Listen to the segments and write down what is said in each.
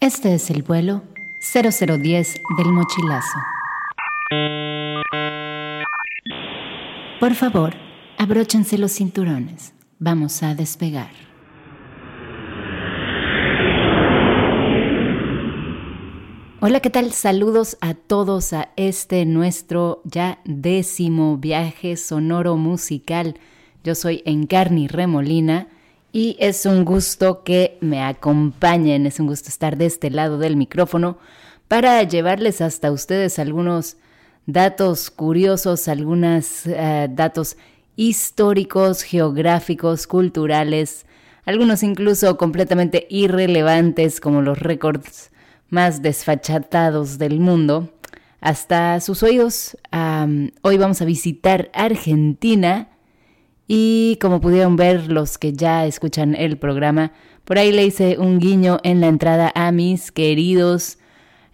Este es el vuelo 0010 del mochilazo. Por favor, abróchense los cinturones. Vamos a despegar. Hola, ¿qué tal? Saludos a todos a este nuestro ya décimo viaje sonoro musical. Yo soy Encarni Remolina y es un gusto que me acompañen, es un gusto estar de este lado del micrófono para llevarles hasta ustedes algunos datos curiosos, algunos eh, datos históricos, geográficos, culturales, algunos incluso completamente irrelevantes como los récords más desfachatados del mundo, hasta sus oídos. hoy vamos a visitar Argentina y como pudieron ver los que ya escuchan el programa, por ahí le hice un guiño en la entrada a mis queridos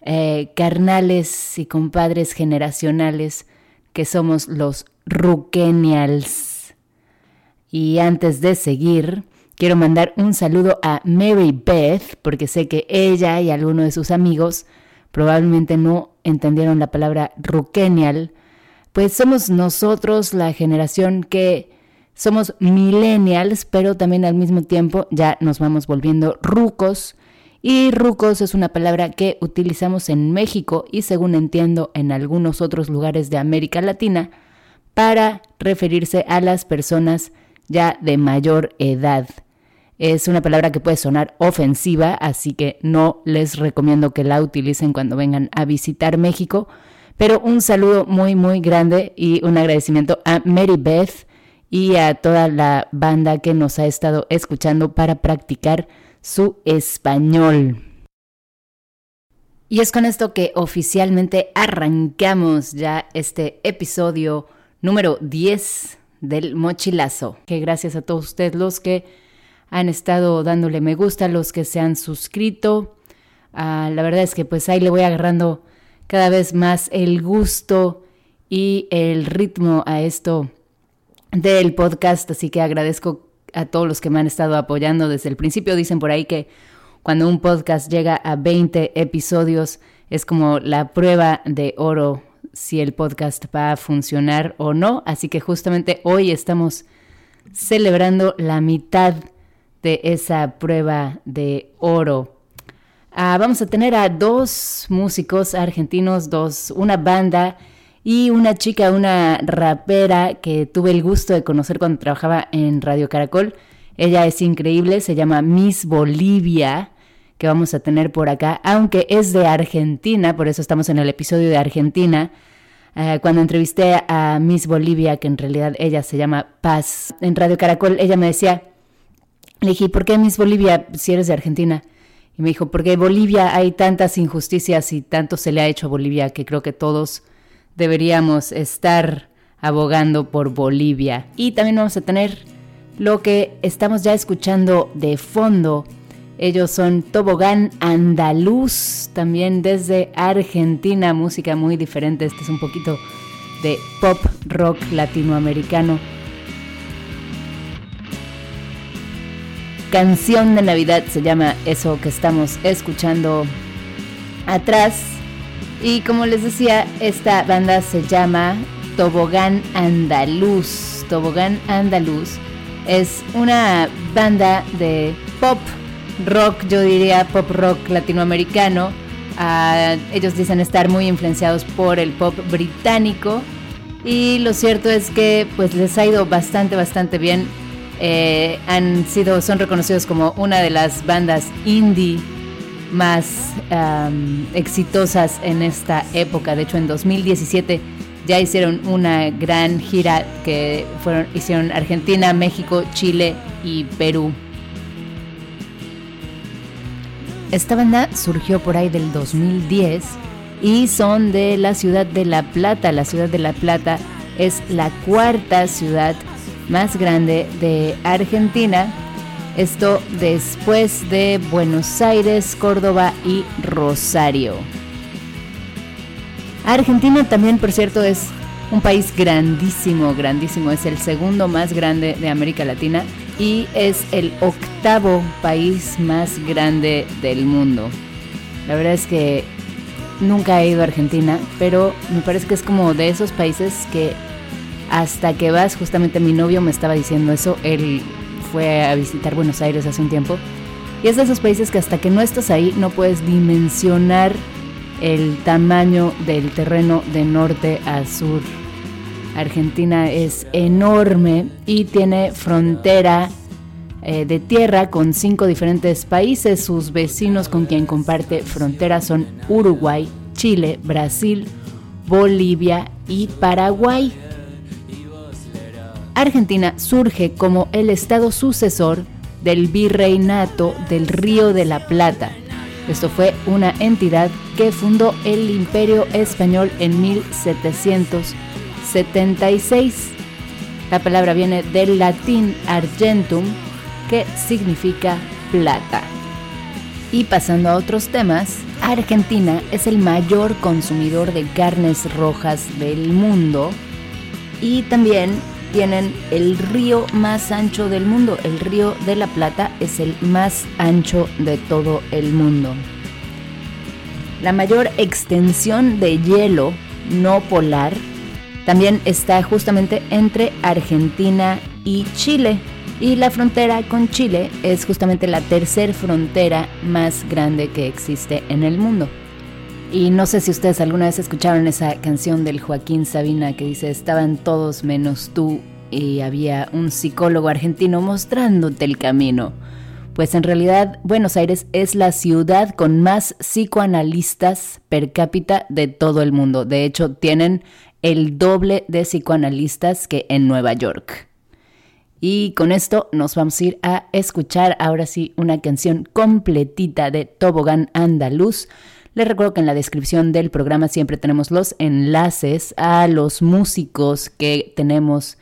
eh, carnales y compadres generacionales que somos los Ruquenials. Y antes de seguir, quiero mandar un saludo a Mary Beth, porque sé que ella y alguno de sus amigos probablemente no entendieron la palabra Ruquenial, pues somos nosotros la generación que somos millennials, pero también al mismo tiempo ya nos vamos volviendo rucos y rucos es una palabra que utilizamos en México y según entiendo en algunos otros lugares de América Latina para referirse a las personas ya de mayor edad. Es una palabra que puede sonar ofensiva, así que no les recomiendo que la utilicen cuando vengan a visitar México. Pero un saludo muy, muy grande y un agradecimiento a Mary Beth y a toda la banda que nos ha estado escuchando para practicar su español. Y es con esto que oficialmente arrancamos ya este episodio número 10 del mochilazo. Que gracias a todos ustedes los que han estado dándole me gusta, los que se han suscrito. Ah, la verdad es que pues ahí le voy agarrando cada vez más el gusto y el ritmo a esto del podcast, así que agradezco a todos los que me han estado apoyando desde el principio. Dicen por ahí que cuando un podcast llega a 20 episodios es como la prueba de oro si el podcast va a funcionar o no. Así que justamente hoy estamos celebrando la mitad de esa prueba de oro. Ah, vamos a tener a dos músicos argentinos, dos, una banda y una chica, una rapera que tuve el gusto de conocer cuando trabajaba en Radio Caracol. Ella es increíble, se llama Miss Bolivia, que vamos a tener por acá, aunque es de Argentina, por eso estamos en el episodio de Argentina. Eh, cuando entrevisté a Miss Bolivia, que en realidad ella se llama Paz, en Radio Caracol, ella me decía, le dije, ¿por qué Miss Bolivia si eres de Argentina? Y me dijo, porque en Bolivia hay tantas injusticias y tanto se le ha hecho a Bolivia que creo que todos deberíamos estar abogando por Bolivia. Y también vamos a tener lo que estamos ya escuchando de fondo. Ellos son Tobogán Andaluz, también desde Argentina, música muy diferente. Este es un poquito de pop rock latinoamericano. Canción de Navidad se llama eso que estamos escuchando atrás. Y como les decía, esta banda se llama Tobogán Andaluz. Tobogán Andaluz es una banda de pop rock, yo diría pop rock latinoamericano. Ah, ellos dicen estar muy influenciados por el pop británico y lo cierto es que pues les ha ido bastante bastante bien. Eh, han sido, son reconocidos como una de las bandas indie más exitosas en esta época. De hecho, en 2017 ya hicieron una gran gira que fueron, hicieron Argentina, México, Chile y Perú. Esta banda surgió por ahí del 2010 y son de la ciudad de La Plata. La ciudad de La Plata es la cuarta ciudad más grande de Argentina. Esto después de Buenos Aires, Córdoba y Rosario. Argentina también, por cierto, es un país grandísimo, grandísimo. Es el segundo más grande de América Latina y es el octavo país más grande del mundo. La verdad es que nunca he ido a Argentina, pero me parece que es como de esos países que hasta que vas, justamente mi novio me estaba diciendo eso, él fue a visitar Buenos Aires hace un tiempo, y es de esos países que hasta que no estás ahí no puedes dimensionar el tamaño del terreno de norte a sur. Argentina es enorme y tiene frontera eh, de tierra con cinco diferentes países. Sus vecinos con quien comparte frontera son Uruguay, Chile, Brasil, Bolivia y Paraguay. Argentina surge como el estado sucesor del virreinato del Río de la Plata. Esto fue una entidad que fundó el Imperio Español en 1776. La palabra viene del latín argentum, que significa plata. Y pasando a otros temas, Argentina es el mayor consumidor de carnes rojas del mundo y también tienen el río más ancho del mundo. El río de la Plata es el más ancho de todo el mundo. La mayor extensión de hielo no polar también está justamente entre Argentina y Chile. Y la frontera con Chile es justamente la tercera frontera más grande que existe en el mundo. Y no sé si ustedes alguna vez escucharon esa canción del Joaquín Sabina que dice, estaban todos menos tú y había un psicólogo argentino mostrándote el camino. Pues en realidad Buenos Aires es la ciudad con más psicoanalistas per cápita de todo el mundo. De hecho, tienen el doble de psicoanalistas que en Nueva York. Y con esto nos vamos a ir a escuchar ahora sí una canción completita de Tobogán Andaluz les recuerdo que en la descripción del programa siempre tenemos los enlaces a los músicos que tenemos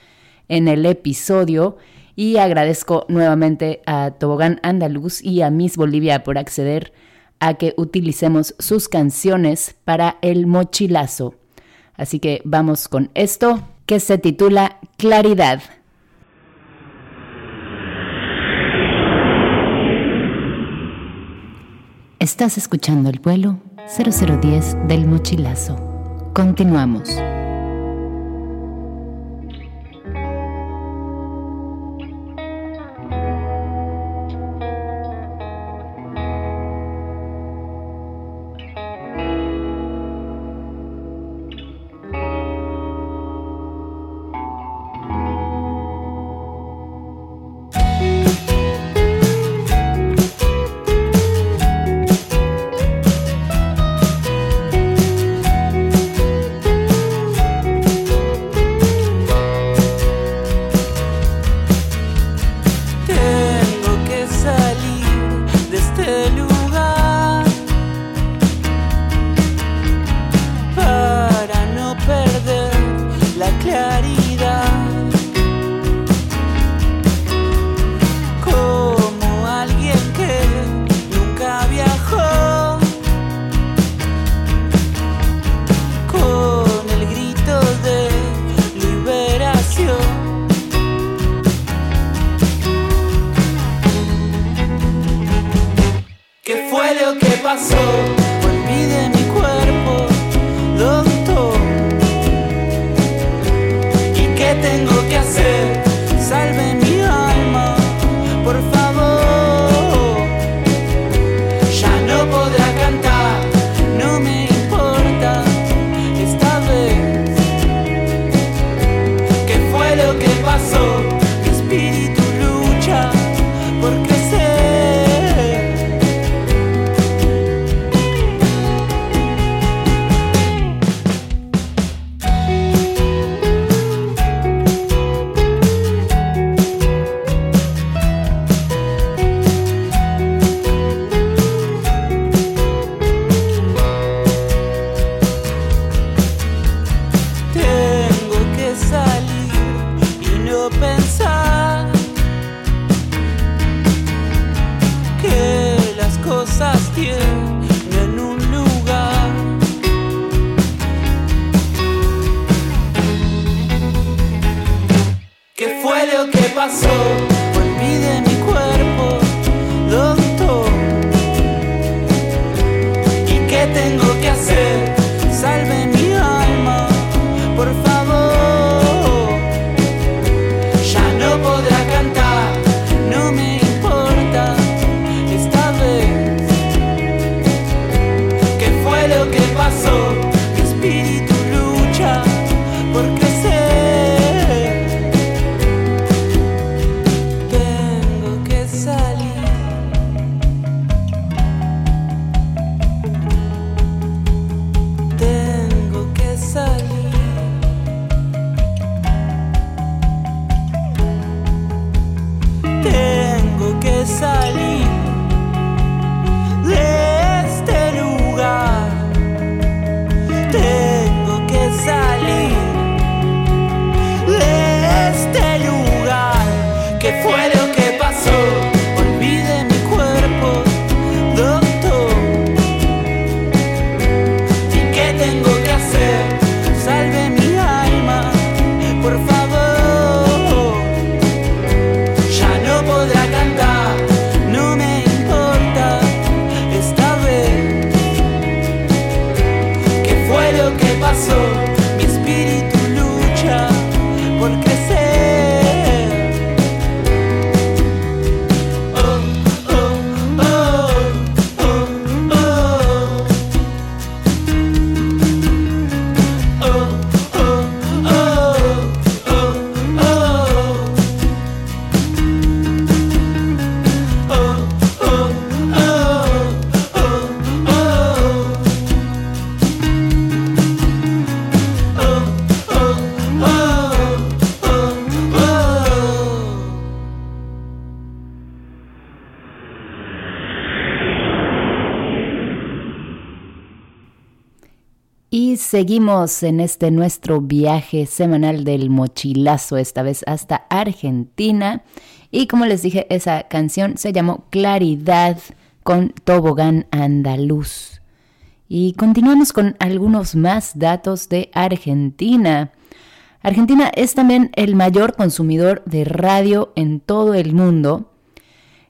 en el episodio y agradezco nuevamente a Tobogán Andaluz y a Miss Bolivia por acceder a que utilicemos sus canciones para el mochilazo. Así que vamos con esto que se titula Claridad. Estás escuchando el vuelo 0010 del mochilazo. Continuamos. Seguimos en este nuestro viaje semanal del mochilazo, esta vez hasta Argentina. Y como les dije, esa canción se llamó Claridad con Tobogán Andaluz. Y continuamos con algunos más datos de Argentina. Argentina es también el mayor consumidor de radio en todo el mundo.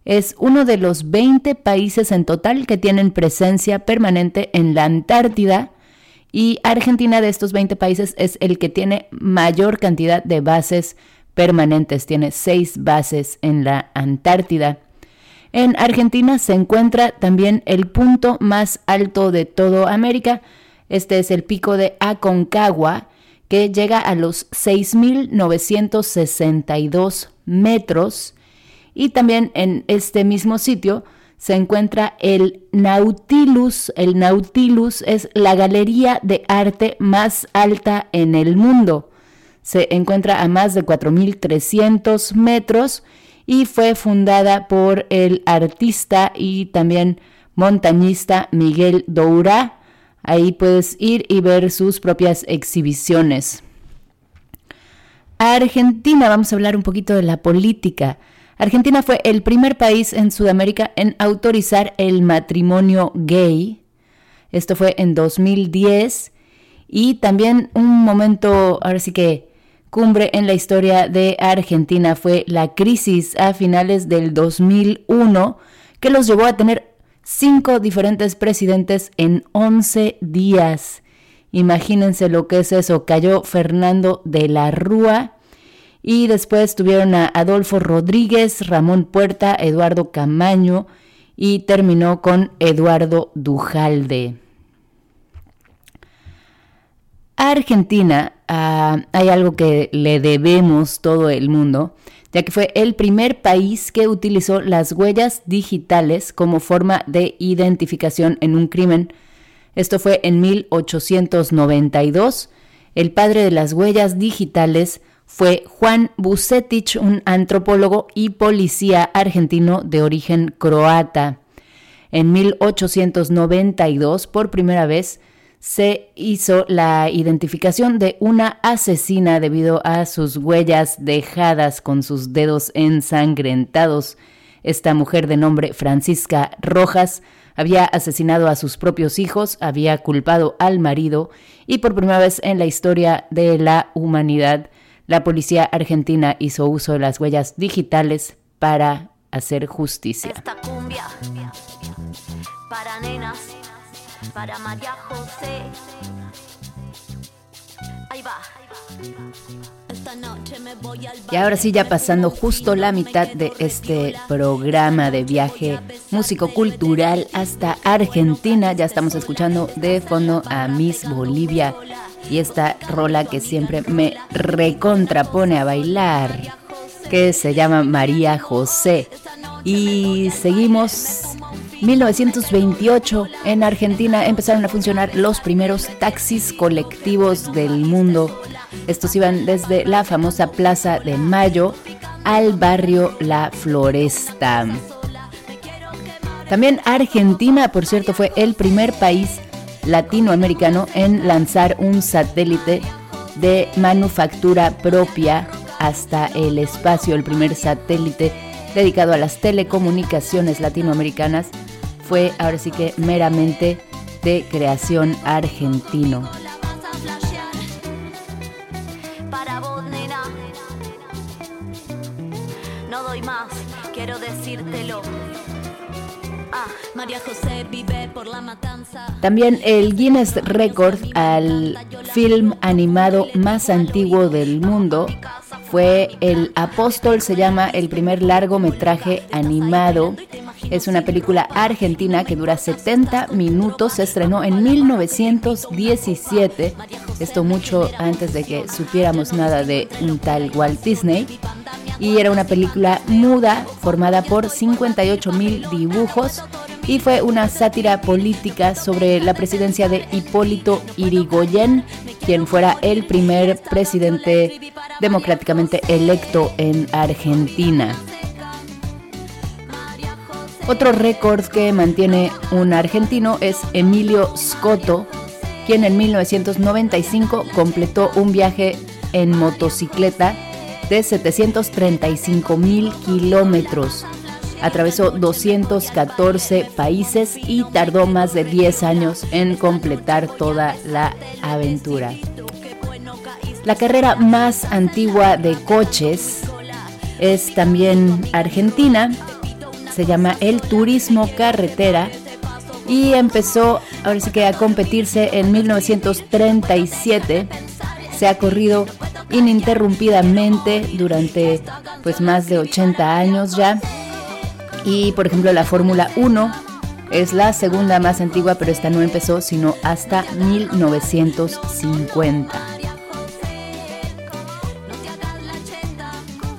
Es uno de los 20 países en total que tienen presencia permanente en la Antártida y Argentina de estos 20 países es el que tiene mayor cantidad de bases permanentes. Tiene seis bases en la Antártida. En Argentina se encuentra también el punto más alto de toda América. Este es el pico de Aconcagua, que llega a los 6.962 metros. Y también en este mismo sitio se encuentra el Nautilus. El Nautilus es la galería de arte más alta en el mundo. Se encuentra a más de 4.300 metros y fue fundada por el artista y también montañista Miguel Doura. Ahí puedes ir y ver sus propias exhibiciones. Argentina, vamos a hablar un poquito de la política. Argentina fue el primer país en Sudamérica en autorizar el matrimonio gay. Esto fue en 2010 y también un momento, ahora sí que cumbre en la historia de Argentina fue la crisis a finales del 2001 que los llevó a tener cinco diferentes presidentes en 11 días. Imagínense lo que es eso. Cayó Fernando de la Rúa y después tuvieron a Adolfo Rodríguez, Ramón Puerta, Eduardo Camaño y terminó con Eduardo Dujalde. A Argentina uh, hay algo que le debemos todo el mundo, ya que fue el primer país que utilizó las huellas digitales como forma de identificación en un crimen. Esto fue en 1892. El padre de las huellas digitales fue Juan Bucetich, un antropólogo y policía argentino de origen croata. En 1892, por primera vez, se hizo la identificación de una asesina debido a sus huellas dejadas con sus dedos ensangrentados. Esta mujer de nombre Francisca Rojas había asesinado a sus propios hijos, había culpado al marido y por primera vez en la historia de la humanidad, la policía argentina hizo uso de las huellas digitales para hacer justicia. Esta cumbia para nenas, para María José. Ahí va. Y ahora sí, ya pasando justo la mitad de este programa de viaje músico-cultural hasta Argentina, ya estamos escuchando de fondo a Miss Bolivia y esta rola que siempre me recontrapone a bailar, que se llama María José. Y seguimos 1928 en Argentina empezaron a funcionar los primeros taxis colectivos del mundo estos iban desde la famosa Plaza de Mayo al barrio La Floresta. También Argentina, por cierto, fue el primer país latinoamericano en lanzar un satélite de manufactura propia hasta el espacio. El primer satélite dedicado a las telecomunicaciones latinoamericanas fue ahora sí que meramente de creación argentino. quiero decírtelo. María José vive por la matanza. También el Guinness Record al film animado más antiguo del mundo fue El Apóstol, se llama el primer largometraje animado. Es una película argentina que dura 70 minutos, se estrenó en 1917, esto mucho antes de que supiéramos nada de un tal Walt Disney y era una película muda formada por 58 mil dibujos y fue una sátira política sobre la presidencia de Hipólito Irigoyen, quien fuera el primer presidente democráticamente electo en Argentina. Otro récord que mantiene un argentino es Emilio Scotto, quien en 1995 completó un viaje en motocicleta de 735 mil kilómetros. Atravesó 214 países y tardó más de 10 años en completar toda la aventura. La carrera más antigua de coches es también argentina, se llama el turismo carretera y empezó ahora sí que a competirse en 1937. Se ha corrido ininterrumpidamente durante pues más de 80 años ya. Y por ejemplo la Fórmula 1 es la segunda más antigua, pero esta no empezó sino hasta 1950.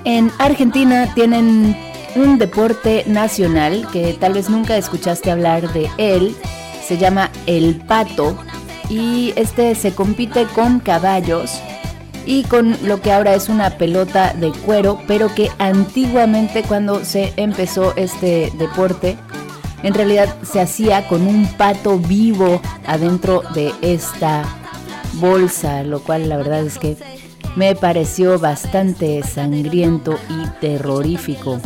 En Argentina tienen un deporte nacional que tal vez nunca escuchaste hablar de él, se llama el pato y este se compite con caballos y con lo que ahora es una pelota de cuero, pero que antiguamente cuando se empezó este deporte, en realidad se hacía con un pato vivo adentro de esta bolsa, lo cual la verdad es que me pareció bastante sangriento y terrorífico.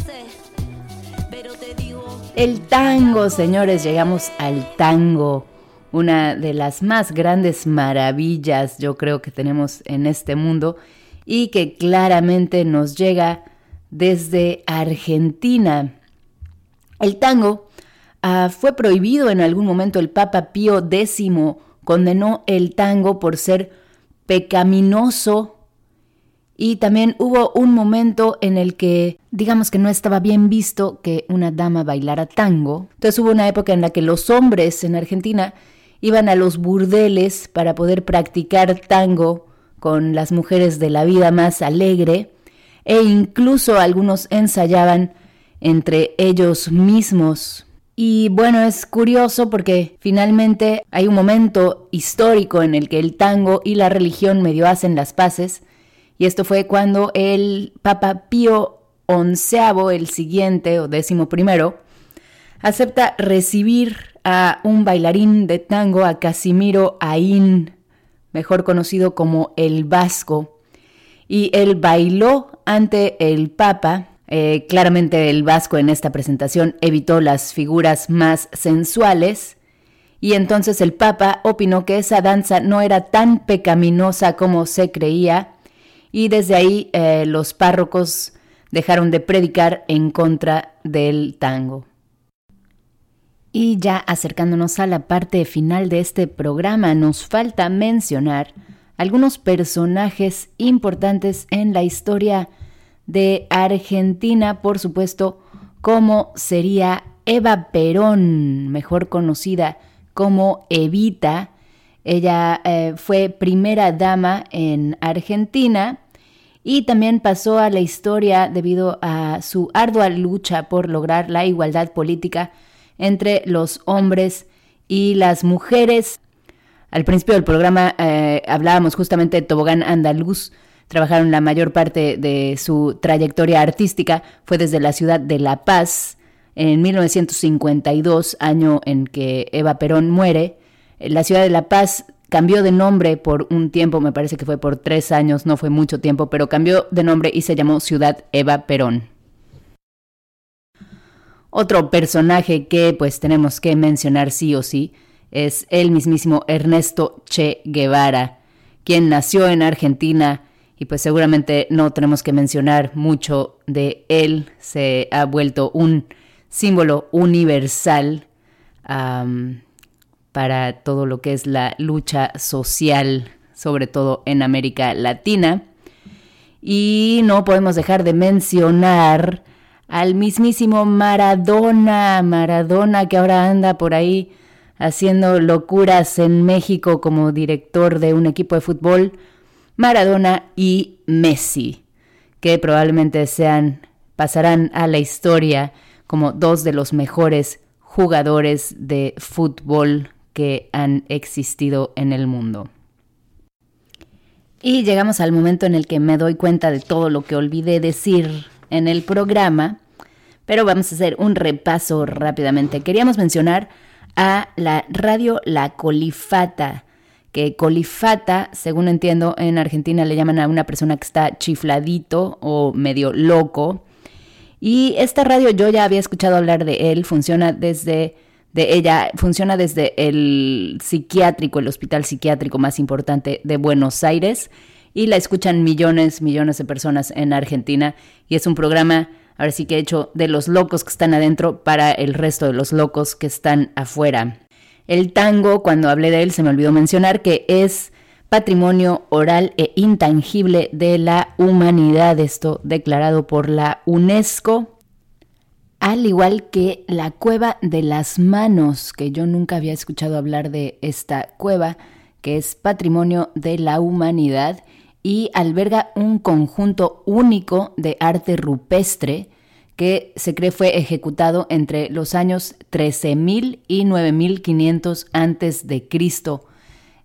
El tango, señores, llegamos al tango una de las más grandes maravillas yo creo que tenemos en este mundo y que claramente nos llega desde Argentina. El tango ah, fue prohibido en algún momento, el Papa Pío X condenó el tango por ser pecaminoso y también hubo un momento en el que, digamos que no estaba bien visto que una dama bailara tango. Entonces hubo una época en la que los hombres en Argentina iban a los burdeles para poder practicar tango con las mujeres de la vida más alegre e incluso algunos ensayaban entre ellos mismos. Y bueno, es curioso porque finalmente hay un momento histórico en el que el tango y la religión medio hacen las paces, y esto fue cuando el Papa Pío XI, el siguiente o décimo primero, acepta recibir a un bailarín de tango, a Casimiro Aín, mejor conocido como el Vasco, y él bailó ante el Papa, Eh, claramente el vasco en esta presentación evitó las figuras más sensuales. Y entonces el Papa opinó que esa danza no era tan pecaminosa como se creía. Y desde ahí eh, los párrocos dejaron de predicar en contra del tango. Y ya acercándonos a la parte final de este programa, nos falta mencionar algunos personajes importantes en la historia de Argentina, por supuesto, como sería Eva Perón, mejor conocida como Evita. Ella eh, fue primera dama en Argentina y también pasó a la historia debido a su ardua lucha por lograr la igualdad política entre los hombres y las mujeres. Al principio del programa eh, hablábamos justamente de Tobogán Andaluz. Trabajaron la mayor parte de su trayectoria artística, fue desde la ciudad de La Paz, en 1952, año en que Eva Perón muere. La ciudad de La Paz cambió de nombre por un tiempo, me parece que fue por tres años, no fue mucho tiempo, pero cambió de nombre y se llamó Ciudad Eva Perón. Otro personaje que pues tenemos que mencionar sí o sí es el mismísimo Ernesto Che Guevara, quien nació en Argentina y pues seguramente no tenemos que mencionar mucho de él, se ha vuelto un símbolo universal para todo lo que es la lucha social, sobre todo en América Latina. Y no podemos dejar de mencionar al mismísimo Maradona, Maradona que ahora anda por ahí haciendo locuras en México como director de un equipo de fútbol, Maradona y Messi, que probablemente sean pasarán a la historia como dos de los mejores jugadores de fútbol que han existido en el mundo. Y llegamos al momento en el que me doy cuenta de todo lo que olvidé decir en el programa, pero vamos a hacer un repaso rápidamente. Queríamos mencionar a la radio La Colifata, que colifata, según entiendo, en Argentina le llaman a una persona que está chifladito o medio loco. Y esta radio yo ya había escuchado hablar de él, funciona desde de ella, funciona desde el psiquiátrico, el hospital psiquiátrico más importante de Buenos Aires y la escuchan millones, millones de personas en Argentina. Y es un programa ahora sí que he hecho de los locos que están adentro para el resto de los locos que están afuera. El tango, cuando hablé de él, se me olvidó mencionar que es patrimonio oral e intangible de la humanidad, esto declarado por la UNESCO, al igual que la cueva de las manos, que yo nunca había escuchado hablar de esta cueva, que es patrimonio de la humanidad y alberga un conjunto único de arte rupestre que se cree fue ejecutado entre los años 13.000 y 9.500 antes de Cristo.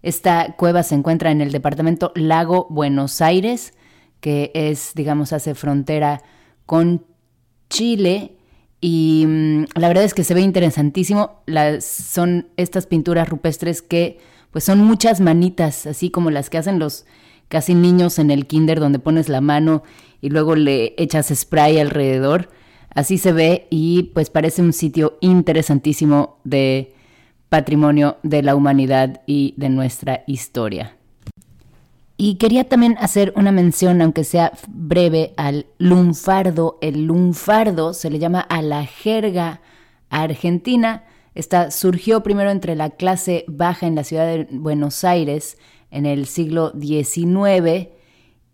Esta cueva se encuentra en el departamento Lago Buenos Aires, que es, digamos, hace frontera con Chile. Y mm, la verdad es que se ve interesantísimo. Las, son estas pinturas rupestres que, pues, son muchas manitas, así como las que hacen los casi niños en el kinder, donde pones la mano y luego le echas spray alrededor. Así se ve y pues parece un sitio interesantísimo de patrimonio de la humanidad y de nuestra historia. Y quería también hacer una mención, aunque sea breve, al lunfardo. El lunfardo se le llama a la jerga argentina. Esta surgió primero entre la clase baja en la ciudad de Buenos Aires en el siglo XIX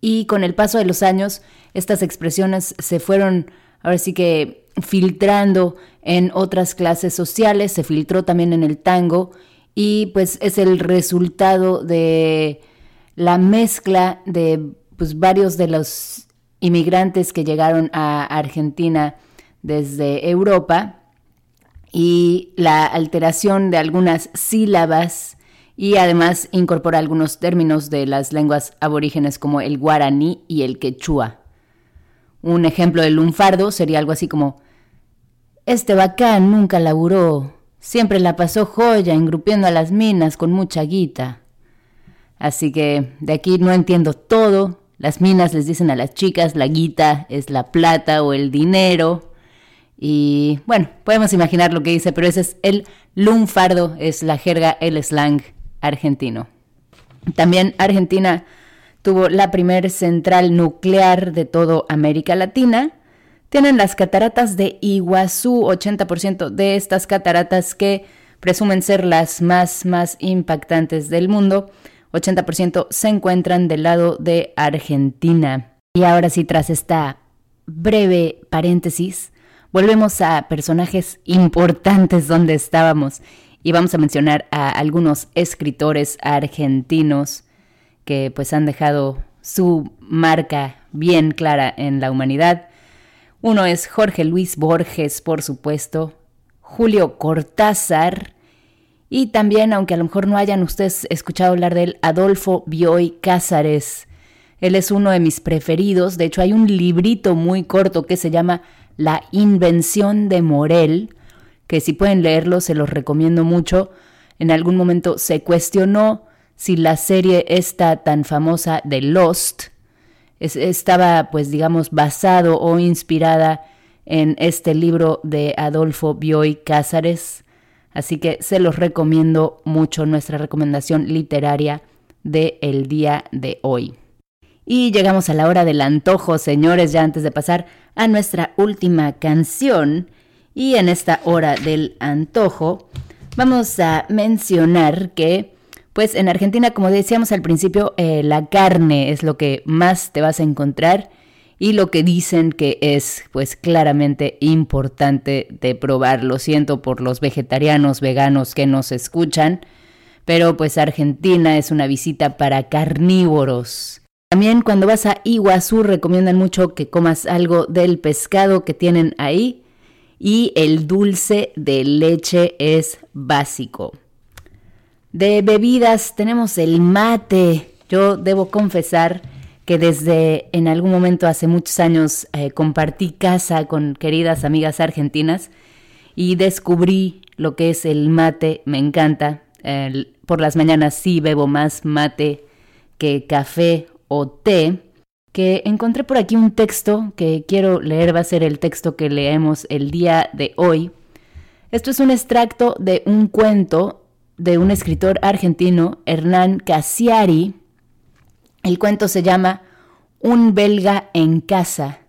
y con el paso de los años estas expresiones se fueron ahora sí que filtrando en otras clases sociales, se filtró también en el tango y pues es el resultado de la mezcla de pues, varios de los inmigrantes que llegaron a Argentina desde Europa y la alteración de algunas sílabas y además incorpora algunos términos de las lenguas aborígenes como el guaraní y el quechua. Un ejemplo de lunfardo sería algo así como, este bacán nunca laburó, siempre la pasó joya engrupiendo a las minas con mucha guita. Así que de aquí no entiendo todo Las minas les dicen a las chicas, la guita es la plata o el dinero. Y bueno, podemos imaginar lo que dice, pero ese es el lunfardo, es la jerga, el slang argentino. También Argentina tuvo la primer central nuclear de toda América Latina. Tienen las cataratas de Iguazú, 80% de estas cataratas que presumen ser las más, más impactantes del mundo. 80% se encuentran del lado de Argentina. Y ahora sí, tras esta breve paréntesis, volvemos a personajes importantes donde estábamos y vamos a mencionar a algunos escritores argentinos que pues han dejado su marca bien clara en la humanidad. Uno es Jorge Luis Borges, por supuesto, Julio Cortázar y también, aunque a lo mejor no hayan ustedes escuchado hablar de él, Adolfo Bioy Cázares. Él es uno de mis preferidos. De hecho, hay un librito muy corto que se llama La Invención de Morel, que si pueden leerlo se los recomiendo mucho. En algún momento se cuestionó si la serie esta tan famosa de Lost estaba, pues digamos, basado o inspirada en este libro de Adolfo Bioy Cázares. Así que se los recomiendo mucho nuestra recomendación literaria del el día de hoy. Y llegamos a la hora del antojo, señores, ya antes de pasar a nuestra última canción. Y en esta hora del antojo vamos a mencionar que, pues en Argentina, como decíamos al principio, eh, la carne es lo que más te vas a encontrar y lo que dicen que es pues claramente importante de probar. Lo siento por los vegetarianos, veganos que nos escuchan, pero pues Argentina es una visita para carnívoros. También cuando vas a Iguazú recomiendan mucho que comas algo del pescado que tienen ahí y el dulce de leche es básico. De bebidas tenemos el mate. Yo debo confesar que desde en algún momento hace muchos años eh, compartí casa con queridas amigas argentinas y descubrí lo que es el mate, me encanta. por las mañanas sí bebo más mate que café o té, que encontré por aquí un texto que quiero leer, va a ser el texto que leemos el día de hoy. Esto es un extracto de un cuento de un escritor argentino, Hernán Casiari, el cuento se llama Un belga en casa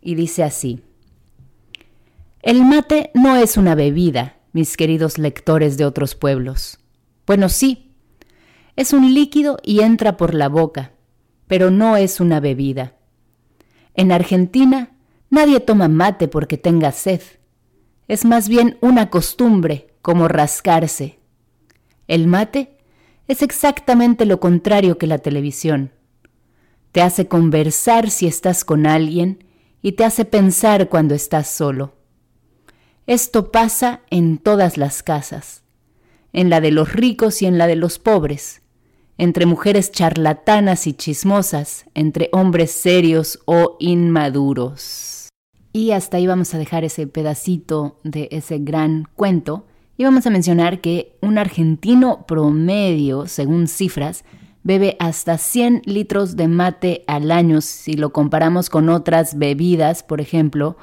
y dice así. El mate no es una bebida, mis queridos lectores de otros pueblos. Bueno, sí, es un líquido y entra por la boca, pero no es una bebida. En Argentina nadie toma mate porque tenga sed. Es más bien una costumbre, como rascarse. El mate es exactamente lo contrario que la televisión. Te hace conversar si estás con alguien y te hace pensar cuando estás solo. Esto pasa en todas las casas, en la de los ricos y en la de los pobres, entre mujeres charlatanas y chismosas, entre hombres serios o inmaduros. Y hasta ahí vamos a dejar ese pedacito de ese gran cuento y vamos a mencionar que un argentino promedio, según cifras, bebe hasta 100 litros de mate al año. Si lo comparamos con otras bebidas, por ejemplo,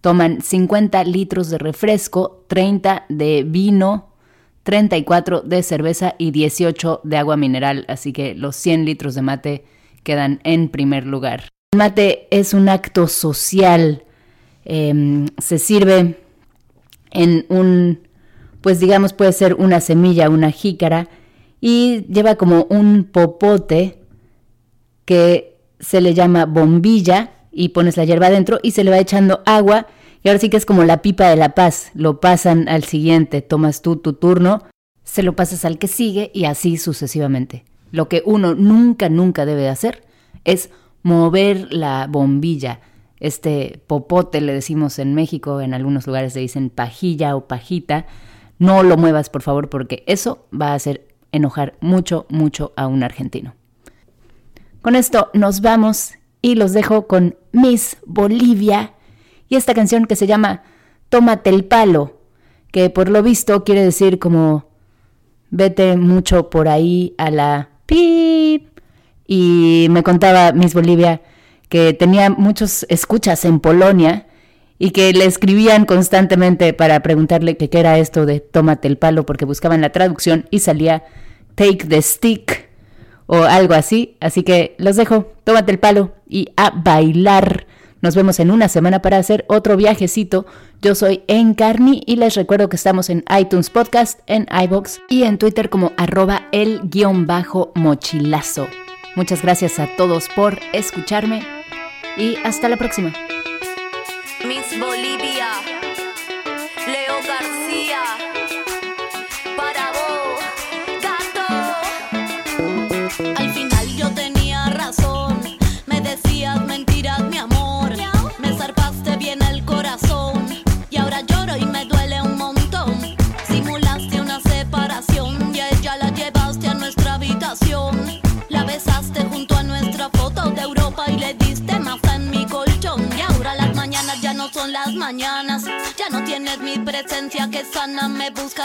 toman 50 litros de refresco, 30 de vino, 34 de cerveza y 18 de agua mineral. Así que los 100 litros de mate quedan en primer lugar. El mate es un acto social. Em, se sirve en un pues digamos puede ser una semilla, una jícara, y lleva como un popote que se le llama bombilla y pones la hierba adentro y se le va echando agua y ahora sí que es como la pipa de la paz, lo pasan al siguiente, tomas tú tu turno, se lo pasas al que sigue y así sucesivamente. Lo que uno nunca, nunca debe hacer es mover la bombilla. Este popote le decimos en México, en algunos lugares se dicen pajilla o pajita, no lo muevas, por favor, porque eso va a hacer enojar mucho, mucho a un argentino. Con esto nos vamos y los dejo con Miss Bolivia y esta canción que se llama Tómate el palo, que por lo visto quiere decir como vete mucho por ahí a la pip y me contaba Miss Bolivia que tenía muchos escuchas en Polonia y que le escribían constantemente para preguntarle qué era esto de tómate el palo porque buscaban la traducción y salía take the stick o algo así. Así que los dejo, tómate el palo y a bailar. Nos vemos en una semana para hacer otro viajecito. Yo soy Encarni y les recuerdo que estamos en iTunes Podcast, en iBox y en Twitter como arroba el guion bajo mochilazo. Muchas gracias a todos por escucharme y hasta la próxima. Miss Bolivia,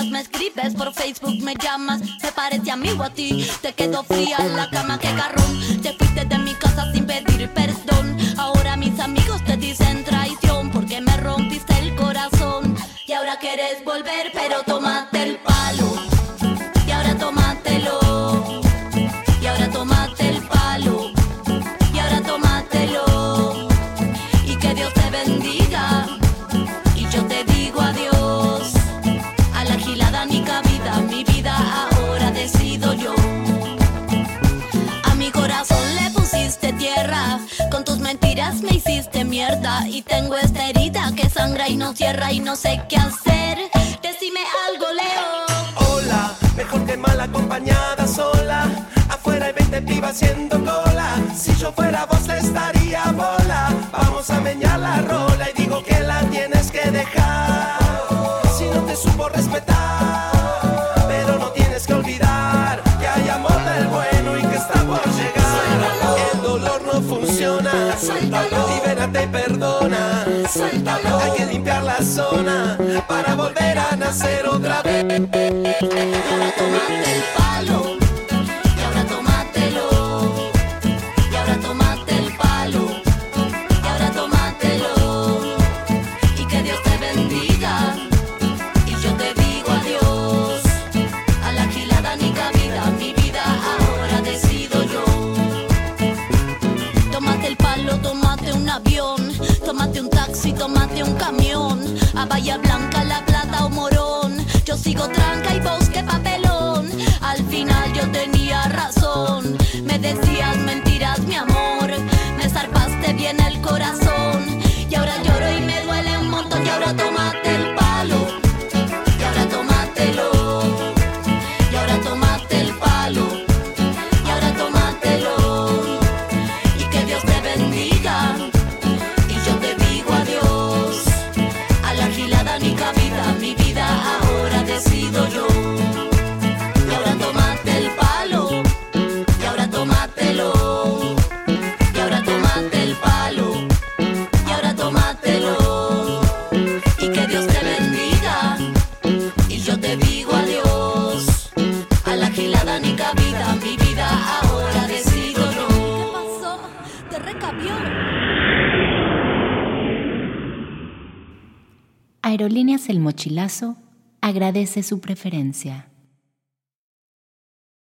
me escribes por Facebook, me llamas. Me parece amigo a ti. Te quedo fría en la cama, que garrón. Te fuiste de mi que sangra y no cierra y no sé qué hacer. Decime algo, Leo. Hola, mejor que mal acompañada sola. Afuera hay 20 pibas haciendo cola. Si yo fuera vos estaría bola. Vamos a meñar la rola y digo que la tienes Hay que limpiar la zona para volver a nacer otra vez. Tranca y bosque papelón. Al final yo tenía razón, me decías Mochilazo agradece su preferencia.